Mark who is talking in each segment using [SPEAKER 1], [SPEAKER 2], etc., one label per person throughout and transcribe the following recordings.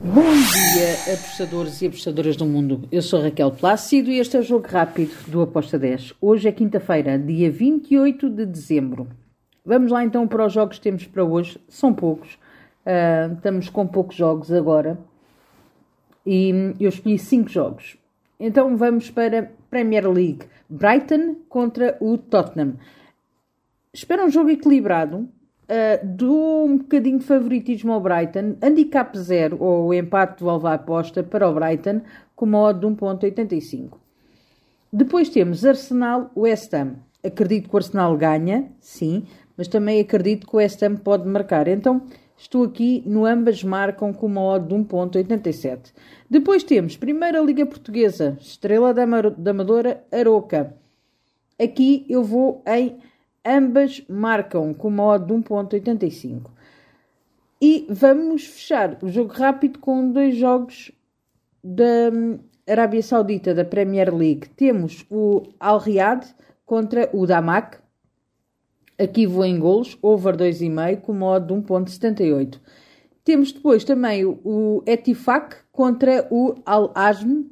[SPEAKER 1] Bom dia, apostadores e apostadoras do mundo. Eu sou Raquel Plácido e este é o Jogo Rápido do Aposta 10. Hoje é quinta-feira, dia 28 de dezembro. Vamos lá então para os jogos que temos para hoje. São poucos. Uh, estamos com poucos jogos agora. E eu escolhi 5 jogos. Então vamos para Premier League. Brighton contra o Tottenham. Espero um jogo equilibrado Uh, dou um bocadinho de favoritismo ao Brighton, handicap 0 ou empate devolve a aposta para o Brighton com uma odd de 1.85. Depois temos Arsenal West Ham. Acredito que o Arsenal ganha, sim, mas também acredito que o West Ham pode marcar. Então estou aqui no ambas marcam com uma odd de 1.87. Depois temos Primeira Liga Portuguesa, Estrela da Amadora Aroca. Aqui eu vou em Ambas marcam com uma odd de 1.85. E vamos fechar o jogo rápido com dois jogos da hum, Arábia Saudita, da Premier League. Temos o Al Riyad contra o Damak. Aqui vou em golos, over 2,5 com uma odd de 1.78. Temos depois também o Etifak contra o Al Azm.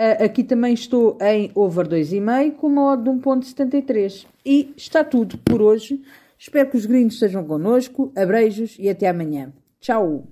[SPEAKER 1] Uh, aqui também estou em over 2,5 com uma odd de 1.73. E está tudo por hoje. Espero que os gringos estejam connosco. Abreijos e até amanhã. Tchau!